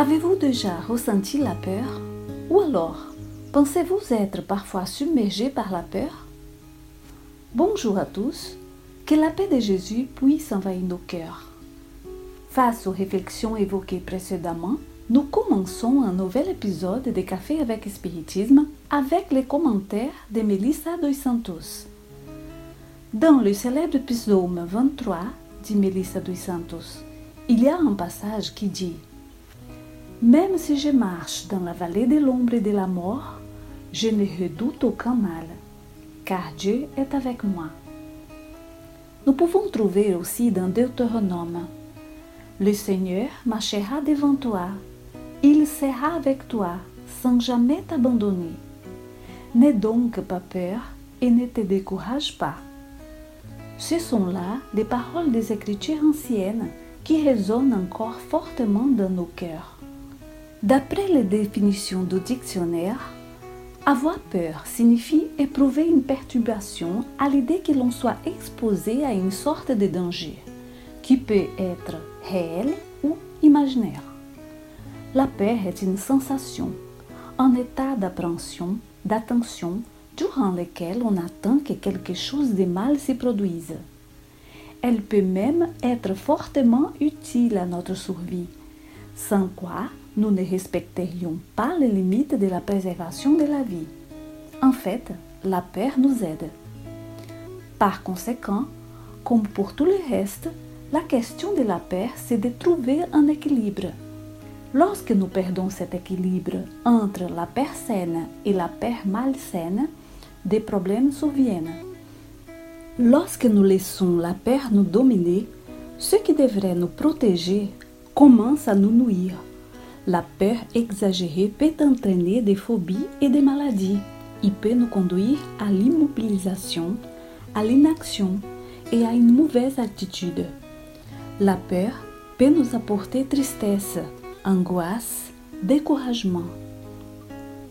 Avez-vous déjà ressenti la peur? Ou alors, pensez-vous être parfois submergé par la peur? Bonjour à tous, que la paix de Jésus puisse envahir nos cœurs. Face aux réflexions évoquées précédemment, nous commençons un nouvel épisode de Café avec Spiritisme avec les commentaires de Melissa dos Santos. Dans le célèbre psaume 23 dit Melissa dos Santos, il y a un passage qui dit Même si je marche dans la vallée de l'ombre et de la mort, je ne redoute aucun mal, car Dieu est avec moi. Nous pouvons trouver aussi dans Deutéronome Le Seigneur marchera devant toi, il sera avec toi sans jamais t'abandonner. N'aie donc pas peur et ne te décourage pas. Ce sont là les paroles des Écritures anciennes qui résonnent encore fortement dans nos cœurs. D'après les définitions du dictionnaire, avoir peur signifie éprouver une perturbation à l'idée que l'on soit exposé à une sorte de danger, qui peut être réel ou imaginaire. La peur est une sensation, un état d'appréhension, d'attention, durant lequel on attend que quelque chose de mal se produise. Elle peut même être fortement utile à notre survie, sans quoi nous ne respecterions pas les limites de la préservation de la vie. En fait, la peur nous aide. Par conséquent, comme pour tout le reste, la question de la peur, c'est de trouver un équilibre. Lorsque nous perdons cet équilibre entre la peur saine et la peur malsaine, des problèmes surviennent. Lorsque nous laissons la peur nous dominer, ce qui devrait nous protéger commence à nous nuire. La peur exagérée peut entraîner des phobies et des maladies. Il peut nous conduire à l'immobilisation, à l'inaction et à une mauvaise attitude. La peur peut nous apporter tristesse, angoisse, découragement.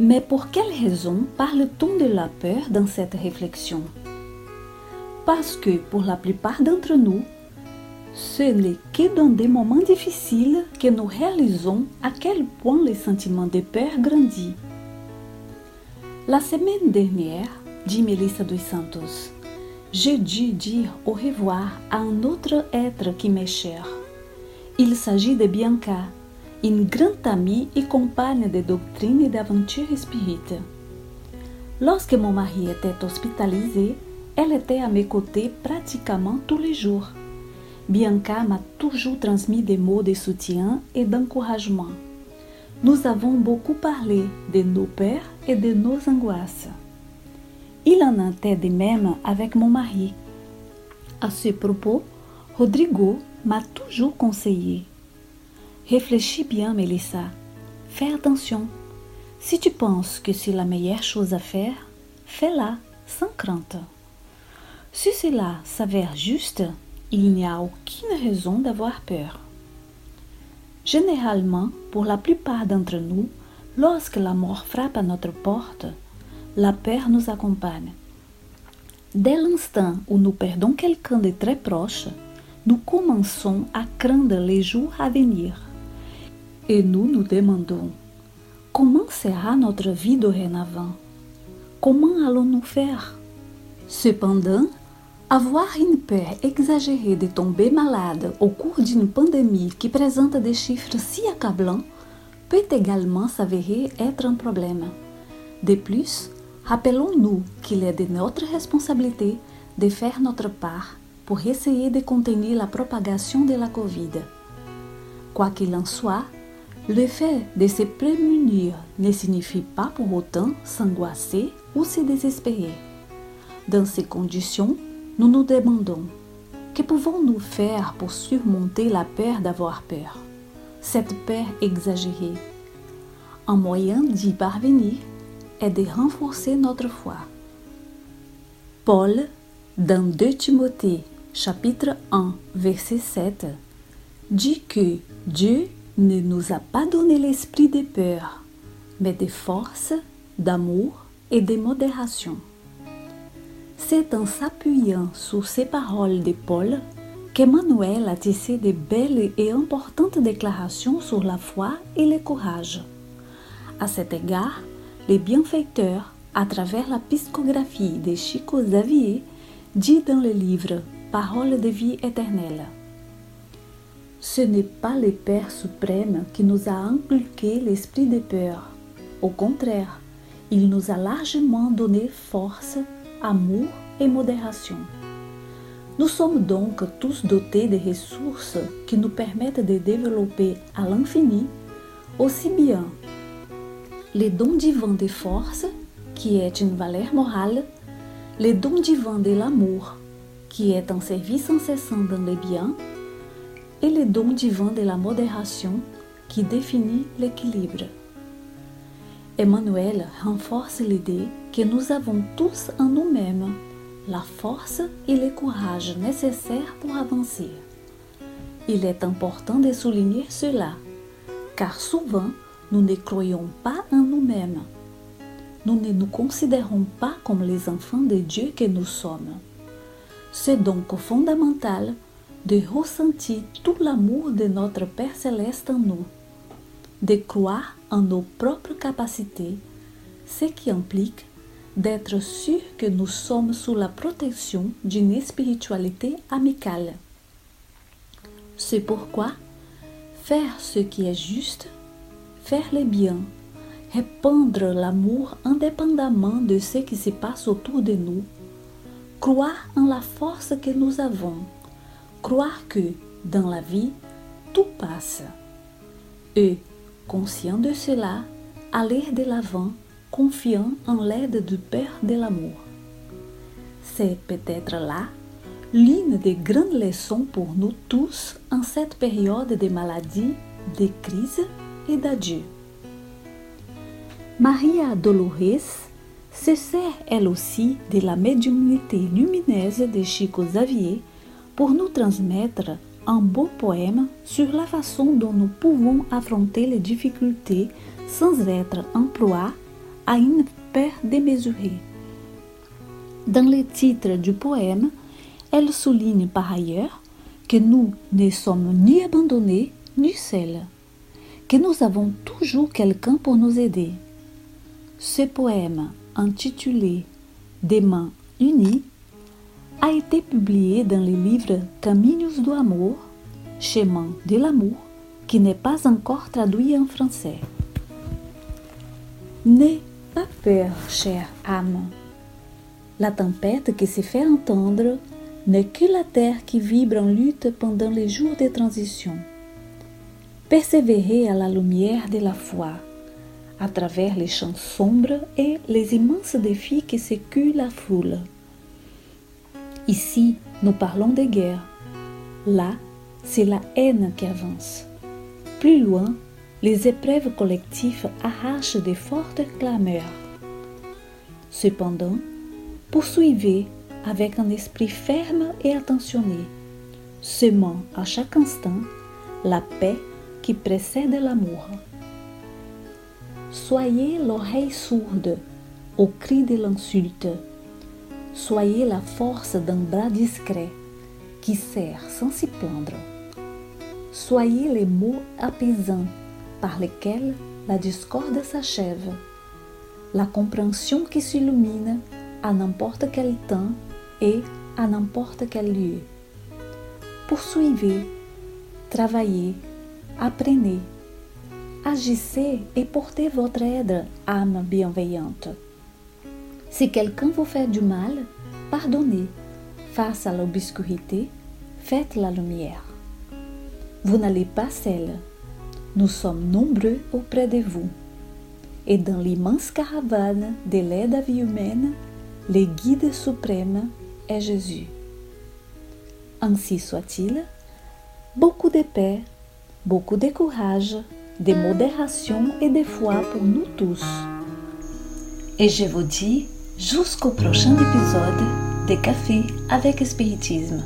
Mais pour quelle raison parle-t-on de la peur dans cette réflexion? Parce que pour la plupart d'entre nous, ce n'est que dans des moments difficiles que nous réalisons à quel point le sentiment de peur grandit. La semaine dernière, dit Melissa dos Santos, j'ai dû dire au revoir à un autre être qui m'est cher. Il s'agit de Bianca, une grande amie et compagne de doctrine et d'aventure spirite. Lorsque mon mari était hospitalisé, elle était à mes côtés pratiquement tous les jours. Bianca m'a toujours transmis des mots de soutien et d'encouragement. Nous avons beaucoup parlé de nos pères et de nos angoisses. Il en était de même avec mon mari. À ce propos, Rodrigo m'a toujours conseillé Réfléchis bien, Mélissa. Fais attention. Si tu penses que c'est la meilleure chose à faire, fais-la sans crainte. Si cela s'avère juste, il n'y a aucune raison d'avoir peur. Généralement, pour la plupart d'entre nous, lorsque la mort frappe à notre porte, la peur nous accompagne. Dès l'instant où nous perdons quelqu'un de très proche, nous commençons à craindre les jours à venir. Et nous nous demandons comment sera notre vie dorénavant Comment allons-nous faire Cependant, avoir une peur exagérée de tomber malade au cours d'une pandémie qui présente des chiffres si accablants peut également s'avérer être un problème. De plus, rappelons-nous qu'il est de notre responsabilité de faire notre part pour essayer de contenir la propagation de la Covid. Quoi qu'il en soit, le fait de se prémunir ne signifie pas pour autant s'angoisser ou se désespérer. Dans ces conditions, nous nous demandons que pouvons-nous faire pour surmonter la peur d'avoir peur, cette peur exagérée Un moyen d'y parvenir est de renforcer notre foi. Paul, dans 2 Timothée chapitre 1 verset 7, dit que Dieu ne nous a pas donné l'esprit de peur, mais de force, d'amour et de modération. C'est en s'appuyant sur ces paroles de Paul qu'Emmanuel a tissé de belles et importantes déclarations sur la foi et le courage. À cet égard, les bienfaiteurs, à travers la piscographie de Chico Xavier, dit dans le livre Paroles de vie éternelle. Ce n'est pas le Père suprême qui nous a inculqué l'esprit de peur. Au contraire, il nous a largement donné force, amour et modération. Nous sommes donc tous dotés de ressources qui nous permettent de développer à l'infini aussi bien les dons divins de force, qui est une valeur morale, les dons divins de l'amour, qui est un service incessant dans le bien, et les dons divins de la modération, qui définit l'équilibre. Emmanuel renforce l'idée que nous avons tous en nous-mêmes la force et le courage nécessaires pour avancer. Il est important de souligner cela, car souvent nous ne croyons pas en nous-mêmes. Nous ne nous considérons pas comme les enfants de Dieu que nous sommes. C'est donc fondamental de ressentir tout l'amour de notre Père céleste en nous, de croire en nos propres capacités, ce qui implique d'être sûr que nous sommes sous la protection d'une spiritualité amicale. C'est pourquoi faire ce qui est juste, faire le bien, répandre l'amour indépendamment de ce qui se passe autour de nous, croire en la force que nous avons, croire que dans la vie, tout passe. Et, conscient de cela, aller de l'avant confiant en l'aide du Père de l'amour. C'est peut-être là l'une des grandes leçons pour nous tous en cette période de maladie, de crise et d'adieu. Maria Dolores se sert elle aussi de la médiumnité lumineuse de Chico Xavier pour nous transmettre un beau poème sur la façon dont nous pouvons affronter les difficultés sans être en à une peur démesurée. Dans le titre du poème, elle souligne par ailleurs que nous ne sommes ni abandonnés ni seuls, que nous avons toujours quelqu'un pour nous aider. Ce poème, intitulé Des mains unies, a été publié dans le livre Caminhos do Amor, Chemin de l'amour, qui n'est pas encore traduit en français. N'aie pas peur, chère âme. La tempête qui se fait entendre n'est que la terre qui vibre en lutte pendant les jours de transition. Persévérez à la lumière de la foi, à travers les champs sombres et les immenses défis qui secouent la foule. Ici, nous parlons de guerre. Là, c'est la haine qui avance. Plus loin, les épreuves collectives arrachent de fortes clameurs. Cependant, poursuivez avec un esprit ferme et attentionné, semant à chaque instant la paix qui précède l'amour. Soyez l'oreille sourde au cri de l'insulte. Soyez la force d'un bras discret qui sert sans s'y plaindre. Soyez les mots apaisants par lesquels la discorde s'achève, la compréhension qui s'illumine à n'importe quel temps et à n'importe quel lieu. Poursuivez, travaillez, apprenez, agissez et portez votre aide, âme bienveillante. Si quelqu'un vous fait du mal, pardonnez. Face à l'obscurité, faites la lumière. Vous n'allez pas seul nous sommes nombreux auprès de vous. Et dans l'immense caravane de l'aide à vie humaine, le guide suprême est Jésus. Ainsi soit-il, beaucoup de paix, beaucoup de courage, de modération et de foi pour nous tous. Et je vous dis jusqu'au prochain épisode de Café avec Spiritisme.